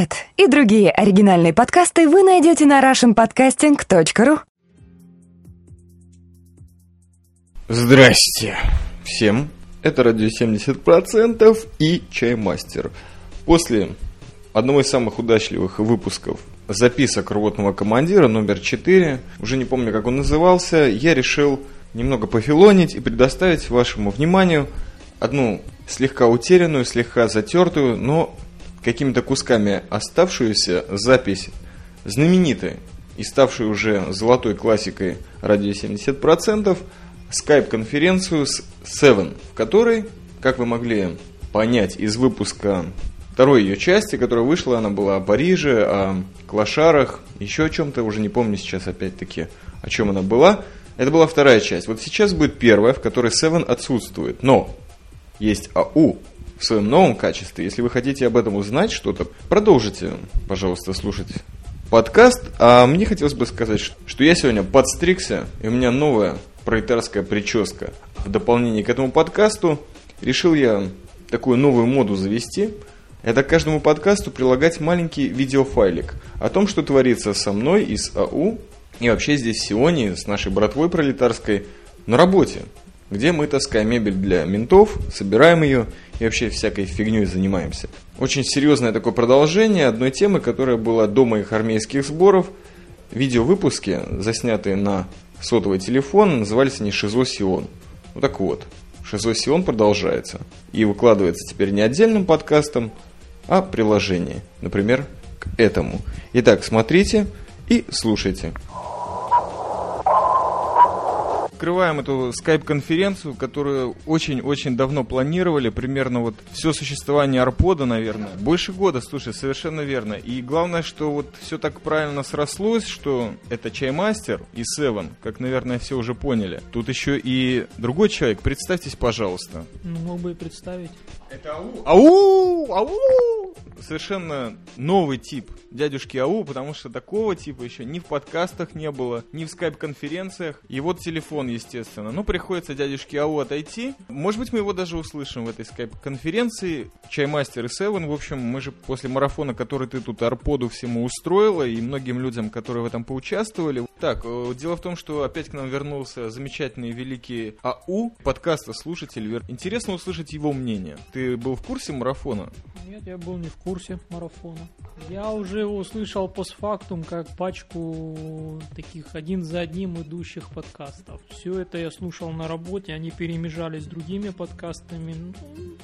Этот и другие оригинальные подкасты вы найдете на russianpodcasting.ru Здрасте всем. Это радио 70% и Чаймастер. После одного из самых удачливых выпусков записок рвотного командира номер 4, уже не помню, как он назывался, я решил немного пофилонить и предоставить вашему вниманию одну слегка утерянную, слегка затертую, но какими-то кусками оставшуюся запись знаменитой и ставшей уже золотой классикой радио 70%, скайп-конференцию с Seven, в которой, как вы могли понять из выпуска второй ее части, которая вышла, она была о Париже, о клошарах, еще о чем-то, уже не помню сейчас опять-таки, о чем она была. Это была вторая часть. Вот сейчас будет первая, в которой Seven отсутствует. Но есть АУ в своем новом качестве. Если вы хотите об этом узнать что-то, продолжите, пожалуйста, слушать подкаст. А мне хотелось бы сказать, что я сегодня подстригся, и у меня новая пролетарская прическа. В дополнение к этому подкасту решил я такую новую моду завести. Это к каждому подкасту прилагать маленький видеофайлик о том, что творится со мной из АУ и вообще здесь в Сионе с нашей братвой пролетарской на работе, где мы таскаем мебель для ментов, собираем ее и вообще всякой фигней занимаемся. Очень серьезное такое продолжение одной темы, которая была до моих армейских сборов. Видеовыпуски, заснятые на сотовый телефон, назывались они «Шизо Сион». Ну так вот, «Шизо Сион» продолжается. И выкладывается теперь не отдельным подкастом, а приложение. Например, к этому. Итак, смотрите и слушайте открываем эту скайп-конференцию, которую очень-очень давно планировали, примерно вот все существование Арпода, наверное. Больше года, слушай, совершенно верно. И главное, что вот все так правильно срослось, что это Чаймастер и Севен, как, наверное, все уже поняли. Тут еще и другой человек. Представьтесь, пожалуйста. Ну, мог бы и представить. Это АУ. АУ! АУ! Совершенно новый тип дядюшки АУ, потому что такого типа еще ни в подкастах не было, ни в скайп-конференциях. И вот телефон, естественно. Ну, приходится дядюшке АУ отойти. Может быть, мы его даже услышим в этой скайп-конференции. Чаймастер и Севен, в общем, мы же после марафона, который ты тут Арподу всему устроила, и многим людям, которые в этом поучаствовали. Так, э, дело в том, что опять к нам вернулся замечательный великий АУ, подкаста слушатель. Интересно услышать его мнение. Ты был в курсе марафона? Нет, я был не в курсе марафона. Я уже услышал постфактум как пачку таких один за одним идущих подкастов. Все это я слушал на работе, они перемежались с другими подкастами. Ну,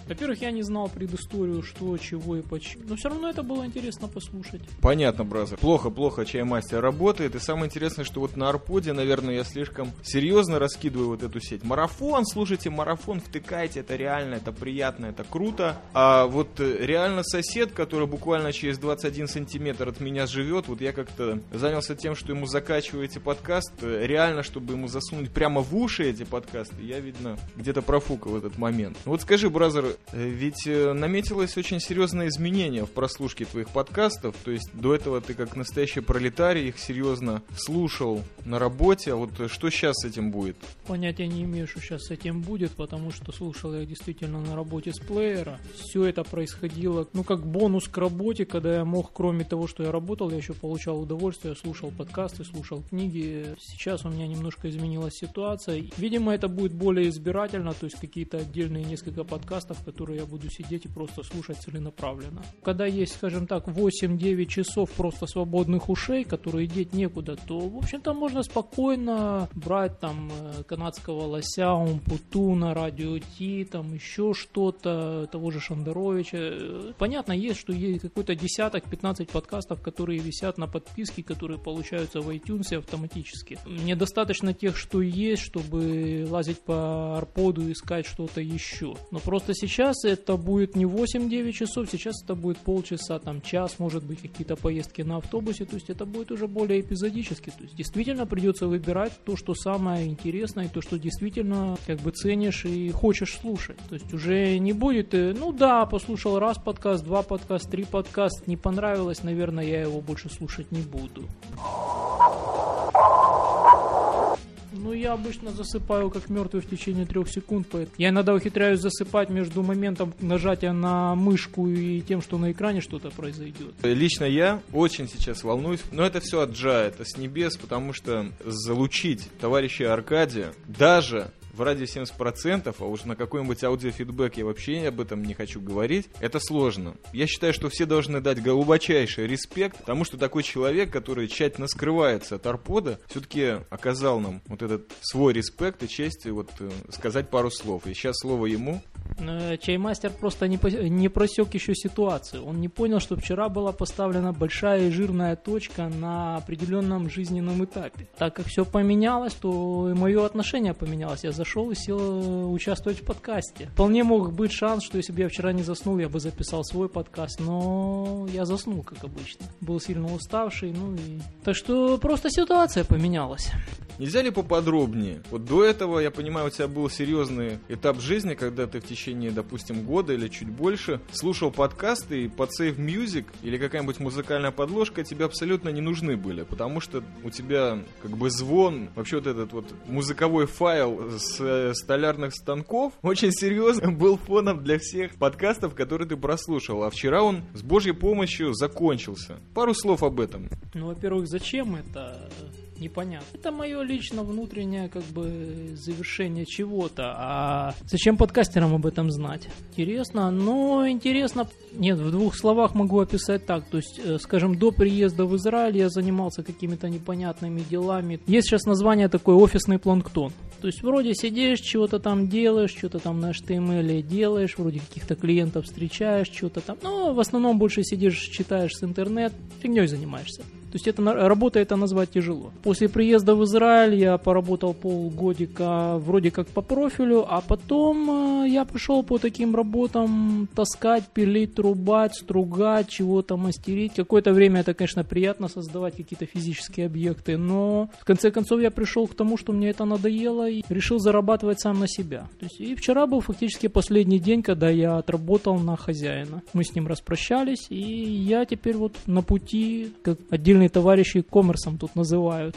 во-первых, я не знал предысторию, что, чего и почему. Но все равно это было интересно послушать. Понятно, бразер. Плохо-плохо чаймастер работает. И самое интересное, что вот на Арподе, наверное, я слишком серьезно раскидываю вот эту сеть. Марафон, слушайте, марафон, втыкайте, это реально, это приятно, это круто. А вот э, реально сосед, который буквально через 21 сантиметр от меня живет, вот я как-то занялся тем, что ему закачиваю эти подкасты, реально, чтобы ему засунуть прямо в уши эти подкасты, я, видно, где-то профукал этот момент. Вот скажи, бразер, э, ведь э, наметилось очень серьезное изменение в прослушке твоих подкастов, то есть до этого ты как настоящий пролетарий их серьезно слушал на работе, а вот что сейчас с этим будет? Понятия не имею, что сейчас с этим будет, потому что слушал я действительно на работе с плеера. Все это происходило, ну, как бонус к работе, когда я мог, кроме того, что я работал, я еще получал удовольствие, слушал подкасты, слушал книги. Сейчас у меня немножко изменилась ситуация. Видимо, это будет более избирательно, то есть какие-то отдельные несколько подкастов, которые я буду сидеть и просто слушать целенаправленно. Когда есть, скажем так, 8-9 часов просто свободных ушей, которые деть некуда, то, в общем-то, можно спокойно брать там э, канадского лося, умпутуна, радио Ти, там еще что-то, того же Шандаровича. Понятно, есть, что есть какой-то десяток, 15 подкастов, которые висят на подписке, которые получаются в iTunes автоматически. Мне достаточно тех, что есть, чтобы лазить по арподу и искать что-то еще. Но просто сейчас это будет не 8-9 часов, сейчас это будет полчаса, там час, может быть какие-то поездки на автобусе, то есть это будет уже более эпизодически. То есть действительно придется выбирать то, что самое интересное, то, что действительно как бы ценишь и хочешь слушать. То есть уже не будет, э, ну да, послушал раз подкаст, два подкаст, три подкаст, не понравилось, наверное, я его больше слушать не буду. Ну, я обычно засыпаю как мертвый в течение трех секунд. поэт- Я иногда ухитряюсь засыпать между моментом нажатия на мышку и тем, что на экране что-то произойдет. Лично я очень сейчас волнуюсь, но это все от Джа, это с небес, потому что залучить товарища Аркадия даже в радио 70%, а уж на какой-нибудь аудиофидбэк я вообще об этом не хочу говорить, это сложно. Я считаю, что все должны дать глубочайший респект тому, что такой человек, который тщательно скрывается от Арпода, все-таки оказал нам вот этот свой респект и честь вот э, сказать пару слов. И сейчас слово ему. Э, Чаймастер просто не, просек еще ситуацию. Он не понял, что вчера была поставлена большая и жирная точка на определенном жизненном этапе. Так как все поменялось, то и мое отношение поменялось. Я зашел и сел э, участвовать в подкасте. Вполне мог быть шанс, что если бы я вчера не заснул, я бы записал свой подкаст, но я заснул, как обычно. Был сильно уставший, ну и... Так что просто ситуация поменялась. Нельзя ли поподробнее? Вот до этого, я понимаю, у тебя был серьезный этап жизни, когда ты в течение, допустим, года или чуть больше слушал подкасты, и под Save Music или какая-нибудь музыкальная подложка тебе абсолютно не нужны были, потому что у тебя как бы звон, вообще вот этот вот музыковой файл с э, столярных станков очень серьезно был фоном для всех подкастов, которые ты прослушал, а вчера он с божьей помощью закончился. Пару слов об этом. Ну, во-первых, зачем это? Непонятно. Это мое лично внутреннее как бы завершение чего-то. А зачем подкастерам об этом знать? Интересно, но интересно... Нет, в двух словах могу описать так. То есть, э, скажем, до приезда в Израиль я занимался какими-то непонятными делами. Есть сейчас название такое «офисный планктон». То есть, вроде сидишь, чего-то там делаешь, что-то там на HTML делаешь, вроде каких-то клиентов встречаешь, что-то там. Но в основном больше сидишь, читаешь с интернет, фигней занимаешься. То есть это работа это назвать тяжело. После приезда в Израиль я поработал полгодика вроде как по профилю, а потом э, я пошел по таким работам таскать, пилить, трубать, стругать, чего-то мастерить. Какое-то время это, конечно, приятно создавать какие-то физические объекты, но в конце концов я пришел к тому, что мне это надоело и решил зарабатывать сам на себя. То есть, и вчера был фактически последний день, когда я отработал на хозяина. Мы с ним распрощались, и я теперь вот на пути, как отдельные товарищи коммерсом тут называют.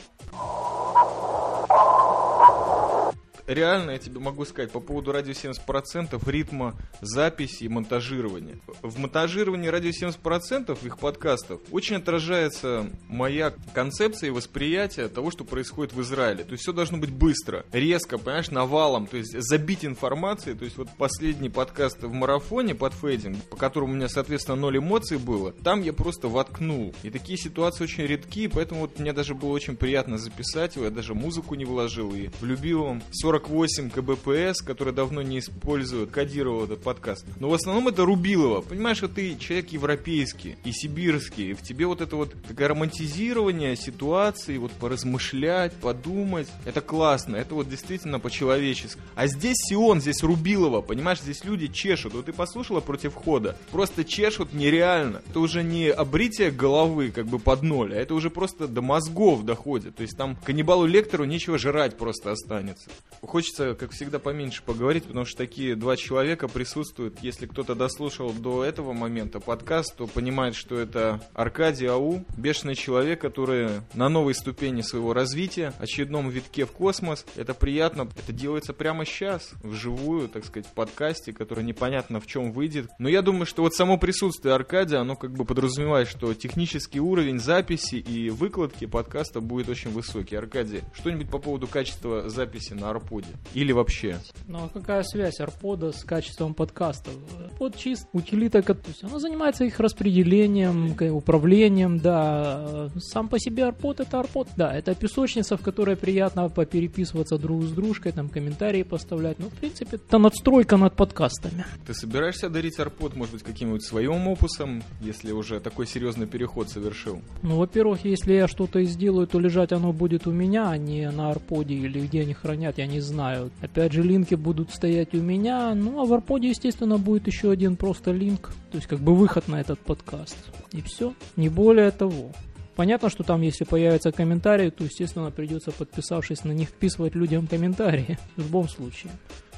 Реально, я тебе могу сказать, по поводу радио 70% ритма записи и монтажирования. В монтажировании радио 70% их подкастов очень отражается моя концепция и восприятие того, что происходит в Израиле. То есть все должно быть быстро, резко, понимаешь, навалом, то есть забить информацией. То есть вот последний подкаст в марафоне под фейдинг, по которому у меня, соответственно, ноль эмоций было, там я просто воткнул. И такие ситуации очень редки, поэтому вот мне даже было очень приятно записать его, я даже музыку не вложил и в любимом 48 КБПС, который давно не используют, кодировал этот подкаст. Но в основном это Рубилова. Понимаешь, что ты человек европейский и сибирский, и в тебе вот это вот такое романтизирование ситуации, вот поразмышлять, подумать. Это классно, это вот действительно по-человечески. А здесь Сион, здесь Рубилова, понимаешь, здесь люди чешут. Вот ты послушала против хода, просто чешут нереально. Это уже не обритие головы как бы под ноль, а это уже просто до мозгов доходит. То есть там каннибалу лектору нечего жрать просто останется. Хочется, как всегда, поменьше поговорить, потому что такие два человека присутствуют. Если кто-то дослушал до этого момента подкаст, то понимает, что это Аркадий Ау, бешеный человек, который на новой ступени своего развития, очередном витке в космос. Это приятно, это делается прямо сейчас, вживую, так сказать, в подкасте, который непонятно в чем выйдет. Но я думаю, что вот само присутствие Аркадия, оно как бы подразумевает, что технический уровень записи и выкладки подкаста будет очень высокий. Аркадий, что-нибудь по поводу качества записи на Арподе? Или вообще? Ну а какая связь арпода с качеством подкастов? Арпод чист, утилита, то есть она занимается их распределением, управлением, да. Сам по себе арпод это арпод, да, это песочница, в которой приятно попереписываться друг с дружкой, там комментарии поставлять. Ну, в принципе, это надстройка над подкастами. Ты собираешься дарить Арпод, может быть, каким-нибудь своим опусом, если уже такой серьезный переход совершил? Ну, во-первых, если я что-то и сделаю, то лежать оно будет у меня, а не на арподе или где они хранят, я не знаю. Опять же, линки будут стоять у меня, ну, а в арподе, естественно, будет еще один просто линк, то есть как бы выход на этот подкаст. И все, не более того. Понятно, что там, если появятся комментарии, то, естественно, придется, подписавшись на них, вписывать людям комментарии в любом случае.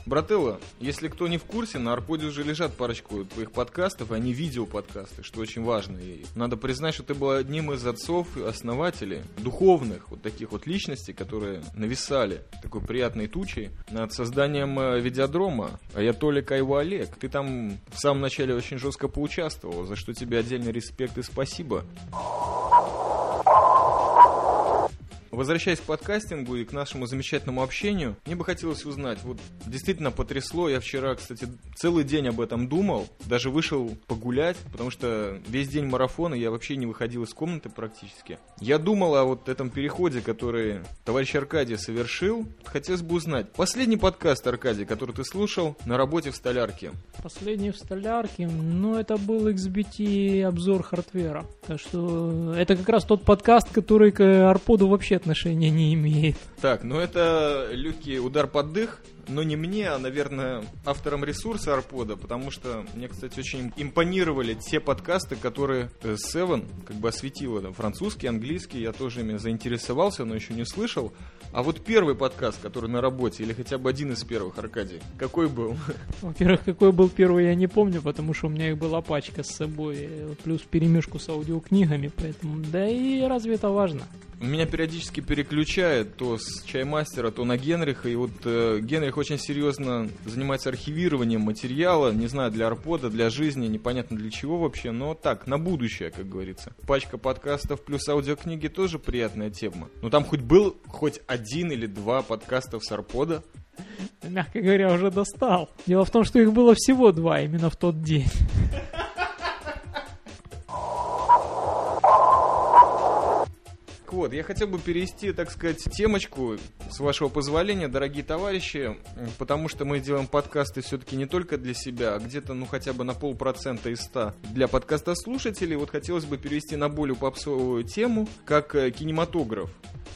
Брателло, если кто не в курсе, на Арподе уже лежат парочку твоих подкастов, и они видеоподкасты, что очень важно. И надо признать, что ты был одним из отцов и основателей духовных вот таких вот личностей, которые нависали такой приятной тучей над созданием э, видеодрома. А я Толик Айва Олег. Ты там в самом начале очень жестко поучаствовал, за что тебе отдельный респект и спасибо. Возвращаясь к подкастингу и к нашему замечательному общению, мне бы хотелось узнать, вот действительно потрясло, я вчера, кстати, целый день об этом думал, даже вышел погулять, потому что весь день марафона я вообще не выходил из комнаты практически. Я думал о вот этом переходе, который товарищ Аркадий совершил. Хотелось бы узнать, последний подкаст, Аркадий, который ты слушал на работе в столярке. Последний в столярке, ну это был XBT обзор хардвера. Так что это как раз тот подкаст, который к Арподу вообще отношения не имеет. Так, ну это Люки удар под дых, но не мне, а, наверное, авторам ресурса Арпода, потому что мне, кстати, очень импонировали те подкасты, которые э, Seven как бы осветила. Там, французский, английский, я тоже ими заинтересовался, но еще не слышал. А вот первый подкаст, который на работе, или хотя бы один из первых, Аркадий, какой был? Во-первых, какой был первый, я не помню, потому что у меня их была пачка с собой, э, плюс перемешку с аудиокнигами, поэтому, да и разве это важно? Меня периодически переключает то с чаймастера, то на Генриха. И вот э, Генрих очень серьезно занимается архивированием материала. Не знаю, для арпода, для жизни, непонятно для чего вообще. Но так, на будущее, как говорится. Пачка подкастов плюс аудиокниги тоже приятная тема. Но там хоть был хоть один или два подкастов с арпода. Мягко говоря, уже достал. Дело в том, что их было всего два именно в тот день. Вот, я хотел бы перевести, так сказать, темочку, с вашего позволения, дорогие товарищи, потому что мы делаем подкасты все-таки не только для себя, а где-то, ну, хотя бы на полпроцента из ста для подкаста слушателей. Вот хотелось бы перевести на более попсовую тему, как э, кинематограф.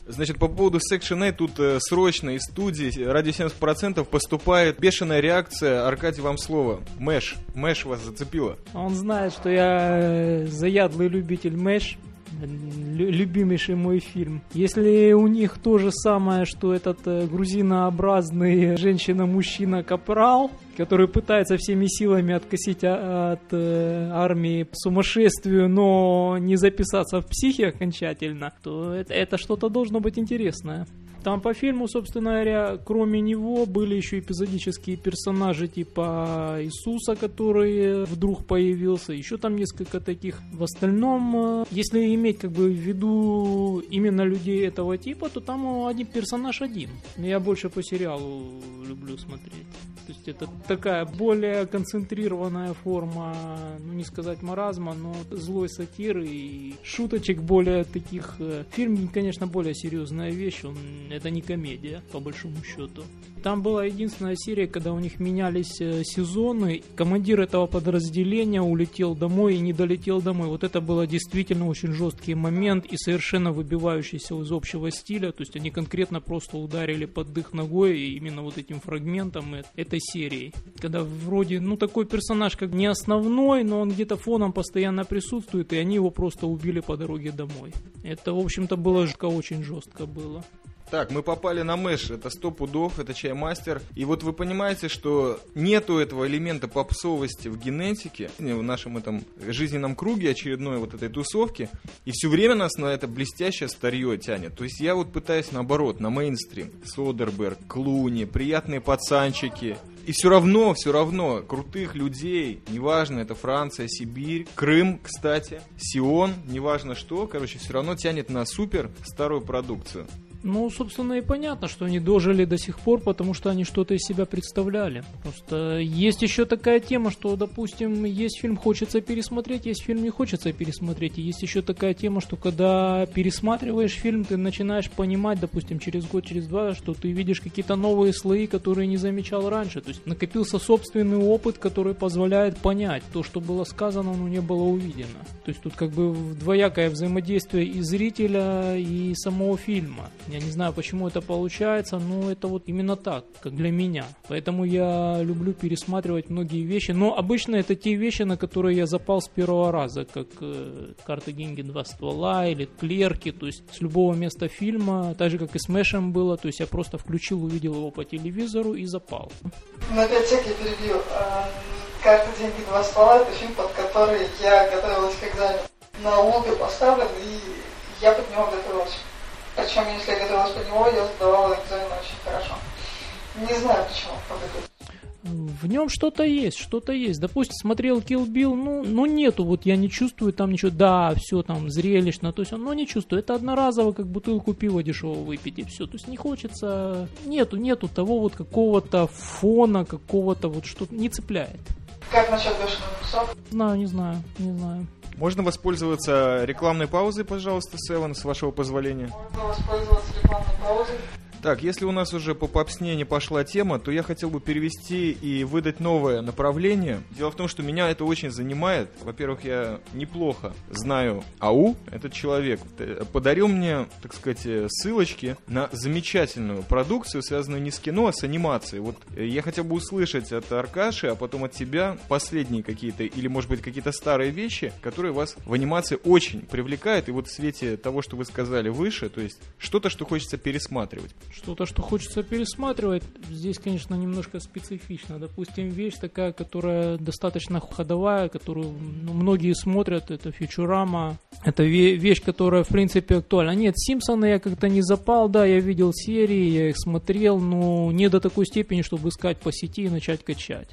Значит, по поводу Section A тут э, срочно из студии ради 70% поступает бешеная реакция. Аркадий, вам слово. Мэш. Мэш вас зацепило. Он знает, что я э, заядлый любитель Мэш любимейший мой фильм. Если у них то же самое, что этот э, грузинообразный женщина-мужчина Капрал, который пытается всеми силами откосить а, от э, армии сумасшествию, но не записаться в психи окончательно, то это, это что-то должно быть интересное. Там по фильму, собственно говоря, кроме него были еще эпизодические персонажи типа Иисуса, который вдруг появился, еще там несколько таких. В остальном, э, если иметь как бы в виду именно людей этого типа, то там один персонаж один. Я больше по сериалу люблю смотреть. То есть это такая более концентрированная форма, ну не сказать маразма, но злой сатиры и шуточек более таких. Э, фильм, конечно, более серьезная вещь, он это не комедия, по большому счету. Там была единственная серия, когда у них менялись э, сезоны. Командир этого подразделения улетел домой и не долетел домой. Вот это было действительно очень жесткий момент и совершенно выбивающийся из общего стиля. То есть они конкретно просто ударили под дых ногой именно вот этим фрагментом этой серии. Когда вроде, ну такой персонаж как не основной, но он где-то фоном постоянно присутствует, и они его просто убили по дороге домой. Это, в общем-то, было жестко, очень жестко было. Так, мы попали на мэш, это сто пудов, это чаймастер. И вот вы понимаете, что нету этого элемента попсовости в генетике, в нашем этом жизненном круге очередной вот этой тусовки. И все время нас на это блестящее старье тянет. То есть я вот пытаюсь наоборот, на мейнстрим. Содерберг, Клуни, приятные пацанчики. И все равно, все равно, крутых людей, неважно, это Франция, Сибирь, Крым, кстати, Сион, неважно что, короче, все равно тянет на супер старую продукцию. Ну, собственно, и понятно, что они дожили до сих пор, потому что они что-то из себя представляли. Просто есть еще такая тема, что, допустим, есть фильм хочется пересмотреть, есть фильм не хочется пересмотреть. И есть еще такая тема, что когда пересматриваешь фильм, ты начинаешь понимать, допустим, через год, через два, что ты видишь какие-то новые слои, которые не замечал раньше. То есть накопился собственный опыт, который позволяет понять то, что было сказано, но не было увидено. То есть тут как бы двоякое взаимодействие и зрителя, и самого фильма Я не знаю, почему это получается, но это вот именно так, как для меня. Поэтому я люблю пересматривать многие вещи. Но обычно это те вещи, на которые я запал с первого раза, как э, «Карты, деньги, два ствола» или «Клерки». То есть с любого места фильма, так же, как и с Мэшем было. То есть я просто включил, увидел его по телевизору и запал. Ну, опять всякий перебью. Эм, «Карты, деньги, два ствола» — это фильм, под который я готовилась к экзамену. На Луге поставлен, и я под него готовилась. Причем, если я готовилась под него, я сдавала экзамен очень хорошо. Не знаю почему, в нем что-то есть, что-то есть. Допустим, смотрел Kill Bill, ну, ну нету, вот я не чувствую там ничего, да, все там зрелищно, то есть он, ну не чувствую, это одноразово, как бутылку пива дешевого выпить и все, то есть не хочется, нету, нету того вот какого-то фона, какого-то вот что-то, не цепляет. Как насчет бешеных псов? Знаю, не знаю, не знаю. Можно воспользоваться рекламной паузой, пожалуйста, Севен, с вашего позволения? Можно воспользоваться рекламной паузой. Так, если у нас уже по попсне не пошла тема, то я хотел бы перевести и выдать новое направление. Дело в том, что меня это очень занимает. Во-первых, я неплохо знаю АУ, этот человек. Подарил мне, так сказать, ссылочки на замечательную продукцию, связанную не с кино, а с анимацией. Вот я хотел бы услышать от Аркаши, а потом от тебя последние какие-то, или может быть какие-то старые вещи, которые вас в анимации очень привлекают. И вот в свете того, что вы сказали выше, то есть что-то, что хочется пересматривать что-то, что хочется пересматривать, здесь, конечно, немножко специфично. Допустим, вещь такая, которая достаточно ходовая, которую ну, многие смотрят, это Фьючурама. Это вещь, которая, в принципе, актуальна. Нет, Симпсоны я как-то не запал, да, я видел серии, я их смотрел, но не до такой степени, чтобы искать по сети и начать качать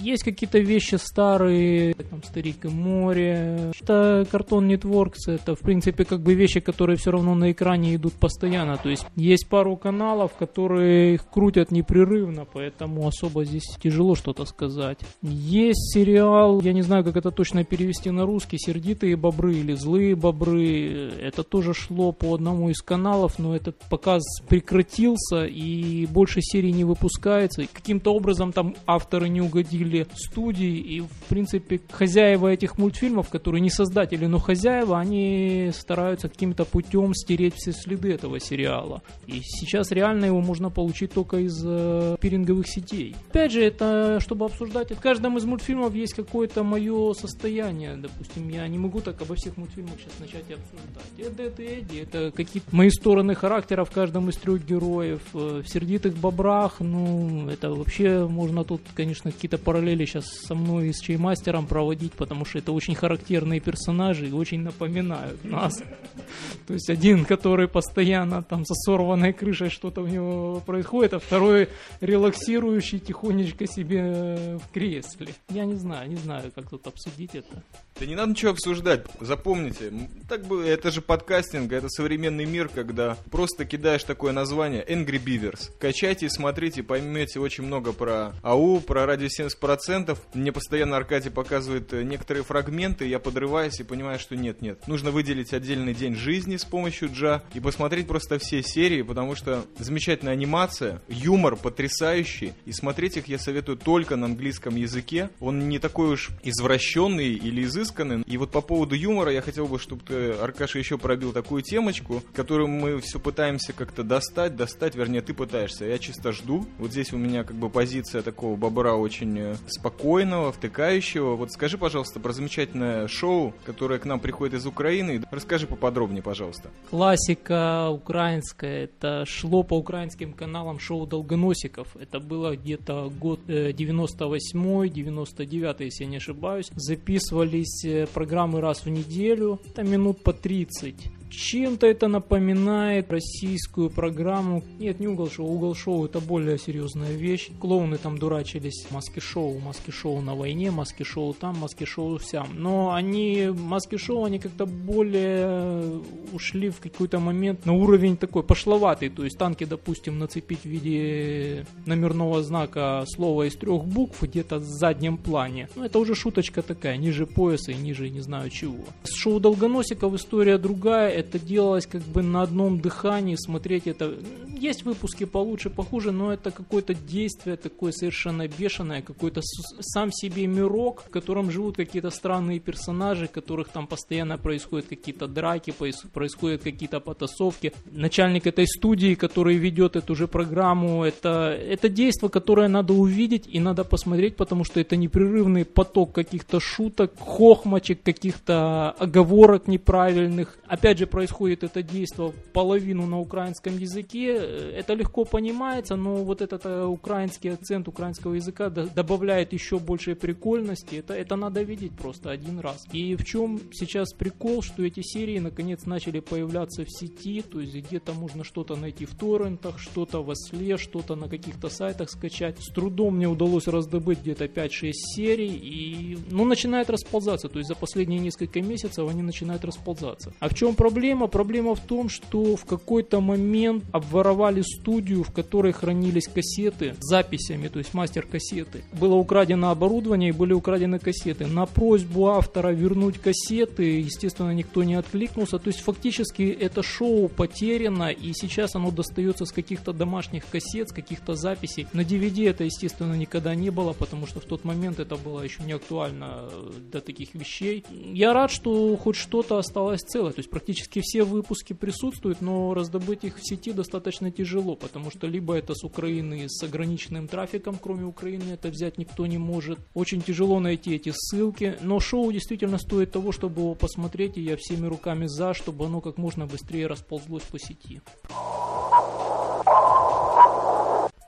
есть какие-то вещи старые, там «Старик и море». Это Cartoon Networks, это, в принципе, как бы вещи, которые все равно на экране идут постоянно. То есть есть пару каналов, которые их крутят непрерывно, поэтому особо здесь тяжело что-то сказать. Есть сериал, я не знаю, как это точно перевести на русский, «Сердитые бобры» или «Злые бобры». Это тоже шло по одному из каналов, но этот показ прекратился и больше серий не выпускается. Каким-то образом там авторы не угодили или студии, и, в принципе, хозяева этих мультфильмов, которые не создатели, но хозяева, они стараются каким-то путем стереть все следы этого сериала. И сейчас реально его можно получить только из э, пиринговых сетей. Опять же, это чтобы обсуждать, в каждом из мультфильмов есть какое-то мое состояние. Допустим, я не могу так обо всех мультфильмах сейчас начать обсуждать. Это, это, Эдди, это какие-то мои стороны характера в каждом из трех героев. Э, в сердитых бобрах, ну, это вообще можно тут, конечно, какие-то параллели сейчас со мной и с Чаймастером проводить, потому что это очень характерные персонажи и очень напоминают нас. То есть один, который постоянно там со сорванной крышей что-то у него происходит, а второй релаксирующий тихонечко себе в кресле. Я не знаю, не знаю, как тут обсудить это. Да не надо ничего обсуждать. Запомните, так бы это же подкастинг, это современный мир, когда просто кидаешь такое название Angry Beavers. Качайте, смотрите, поймете очень много про АУ, про радио 70%. Мне постоянно Аркадий показывает э, некоторые фрагменты, я подрываюсь и понимаю, что нет-нет. Нужно выделить отдельный день жизни с помощью Джа и посмотреть просто все серии, потому что замечательная анимация, юмор потрясающий, и смотреть их я советую только на английском языке. Он не такой уж извращенный или изысканный, изысканный. И вот по поводу юмора я хотел бы, чтобы ты, Аркаша, еще пробил такую темочку, которую мы все пытаемся как-то достать, достать, вернее, ты пытаешься. Я чисто жду. Вот здесь у меня как бы позиция такого бобра очень э, спокойного, втыкающего. Вот скажи, пожалуйста, про замечательное шоу, которое к нам приходит из Украины. Расскажи поподробнее, пожалуйста. Классика украинская. Это шло по украинским каналам шоу Долгоносиков. Это было где-то год 98-99, э, если я не ошибаюсь. Записывались есть э, программы раз в неделю, это минут по 30. Чем-то это напоминает российскую программу. Нет, не угол шоу. Угол шоу это более серьезная вещь. Клоуны там дурачились. Маски шоу, маски шоу на войне, маски шоу там, маски шоу сям. Но они, маски шоу, они как-то более ушли в какой-то момент на уровень такой пошловатый. То есть танки, допустим, нацепить в виде номерного знака слова из трех букв где-то в заднем плане. Ну, это уже шуточка такая, ниже пояса и ниже не знаю чего. С шоу Долгоносиков история другая это делалось как бы на одном дыхании, смотреть это... Есть выпуски получше, похуже, но это какое-то действие такое совершенно бешеное, какой-то сам себе мирок, в котором живут какие-то странные персонажи, которых там постоянно происходят какие-то драки, происходят какие-то потасовки. Начальник этой студии, который ведет эту же программу, это, это действие, которое надо увидеть и надо посмотреть, потому что это непрерывный поток каких-то шуток, хохмочек, каких-то оговорок неправильных. Опять же, происходит это действие половину на украинском языке. Это легко понимается, но вот этот э, украинский акцент украинского языка добавляет еще больше прикольности. Это, это надо видеть просто один раз. И в чем сейчас прикол, что эти серии наконец начали появляться в сети, то есть где-то можно что-то найти в торрентах, что-то в осле, что-то на каких-то сайтах скачать. С трудом мне удалось раздобыть где-то 5-6 серий, и ну, начинает расползаться. То есть за последние несколько месяцев они начинают расползаться. А в чем проблема? Проблема в том, что в какой-то момент обворовали студию, в которой хранились кассеты с записями, то есть мастер-кассеты. Было украдено оборудование и были украдены кассеты. На просьбу автора вернуть кассеты, естественно, никто не откликнулся. То есть фактически это шоу потеряно, и сейчас оно достается с каких-то домашних кассет, с каких-то записей. На DVD это, естественно, никогда не было, потому что в тот момент это было еще не актуально для таких вещей. Я рад, что хоть что-то осталось целое. То есть практически все выпуски присутствуют, но раздобыть их в сети достаточно тяжело, потому что либо это с Украины с ограниченным трафиком, кроме Украины это взять никто не может. Очень тяжело найти эти ссылки, но шоу действительно стоит того, чтобы его посмотреть, и я всеми руками за, чтобы оно как можно быстрее расползлось по сети.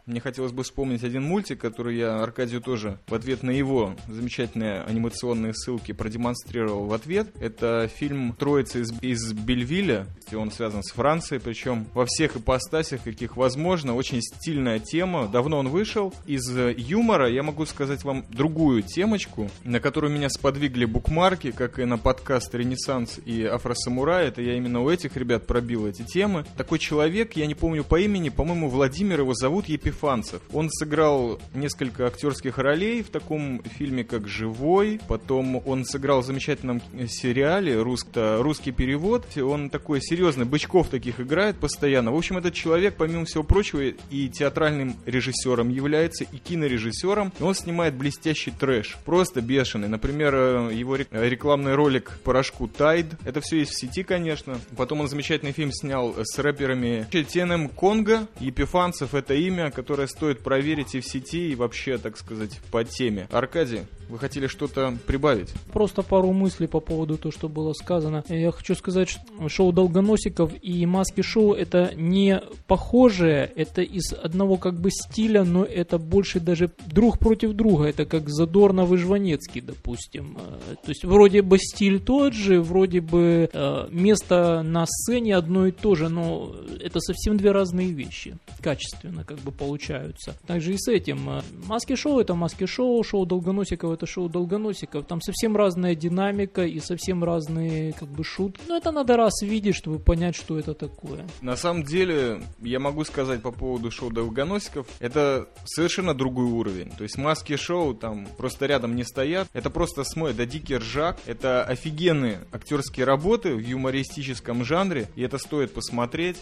Мне хотелось бы вспомнить один мультик, который я Аркадию тоже в ответ на его замечательные анимационные ссылки продемонстрировал в ответ. Это фильм «Троица из, из Бельвиля». Он связан с Францией, причем во всех ипостасях, каких возможно. Очень стильная тема. Давно он вышел. Из юмора я могу сказать вам другую темочку, на которую меня сподвигли букмарки, как и на подкаст «Ренессанс» и «Афросамурай». Это я именно у этих ребят пробил эти темы. Такой человек, я не помню по имени, по-моему, Владимир его зовут, Епиф Епифанцев. Он сыграл несколько актерских ролей в таком фильме, как «Живой». Потом он сыграл в замечательном сериале русско «Русский перевод». Он такой серьезный, бычков таких играет постоянно. В общем, этот человек, помимо всего прочего, и театральным режиссером является, и кинорежиссером. Он снимает блестящий трэш. Просто бешеный. Например, его рекламный ролик «Порошку Тайд». Это все есть в сети, конечно. Потом он замечательный фильм снял с рэперами Теном Конго. Епифанцев — это имя, которое стоит проверить и в сети, и вообще, так сказать, по теме. Аркадий, вы хотели что-то прибавить? Просто пару мыслей по поводу того, что было сказано. Я хочу сказать, что шоу Долгоносиков и Маски Шоу это не похожее, это из одного как бы стиля, но это больше даже друг против друга. Это как Задорнов и Жванецкий, допустим. Э, то есть вроде бы стиль тот же, вроде бы э, место на сцене одно и то же, но это совсем две разные вещи. Качественно как бы получаются. Также и с этим. Э, маски-шоу это маски-шоу, шоу Долгоносиков это шоу Долгоносиков. Там совсем разная динамика и совсем разные как бы шутки. Но это надо раз видеть, чтобы понять, что это такое. На самом деле, я могу сказать по поводу шоу Долгоносиков, это совершенно другой уровень. То есть маски-шоу там просто рядом не стоят. Это просто смой, это дикий ржак. Это офигенные актерские работы в юмористическом жанре, и это стоит посмотреть.